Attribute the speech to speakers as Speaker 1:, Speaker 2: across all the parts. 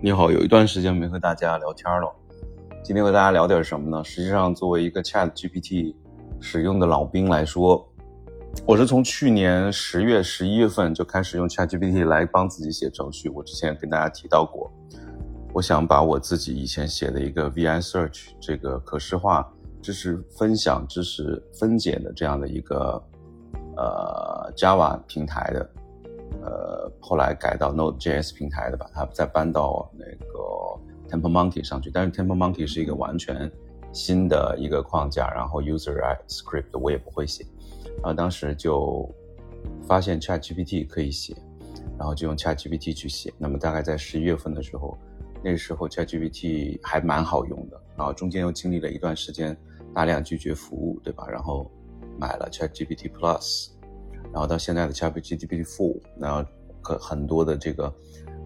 Speaker 1: 你好，有一段时间没和大家聊天了，今天和大家聊点什么呢？实际上，作为一个 Chat GPT 使用的老兵来说，我是从去年十月、十一月份就开始用 Chat GPT 来帮自己写程序。我之前跟大家提到过，我想把我自己以前写的一个 VI Search 这个可视化知识分享、知识分解的这样的一个呃 Java 平台的。呃，后来改到 Node.js 平台的，把它再搬到那个 Temple Monkey 上去。但是 Temple Monkey 是一个完全新的一个框架，然后 User Script 我也不会写。然后当时就发现 ChatGPT 可以写，然后就用 ChatGPT 去写。那么大概在十一月份的时候，那时候 ChatGPT 还蛮好用的。然后中间又经历了一段时间大量拒绝服务，对吧？然后买了 ChatGPT Plus。然后到现在的 ChatGPT Four，然后可很多的这个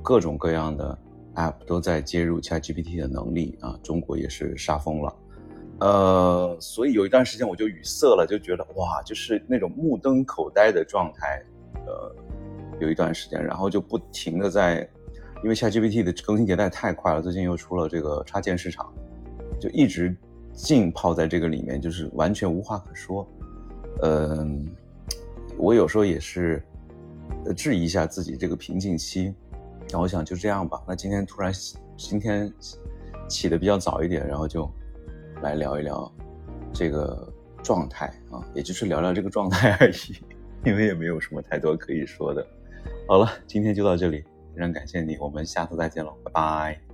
Speaker 1: 各种各样的 App 都在接入 ChatGPT 的能力啊，中国也是杀疯了，呃，所以有一段时间我就语塞了，就觉得哇，就是那种目瞪口呆的状态，呃，有一段时间，然后就不停的在，因为 ChatGPT 的更新迭代太快了，最近又出了这个插件市场，就一直浸泡在这个里面，就是完全无话可说，嗯。有时候也是质疑一下自己这个瓶颈期，那我想就这样吧。那今天突然今天起的比较早一点，然后就来聊一聊这个状态啊，也就是聊聊这个状态而已，因为也没有什么太多可以说的。好了，今天就到这里，非常感谢你，我们下次再见喽，拜拜。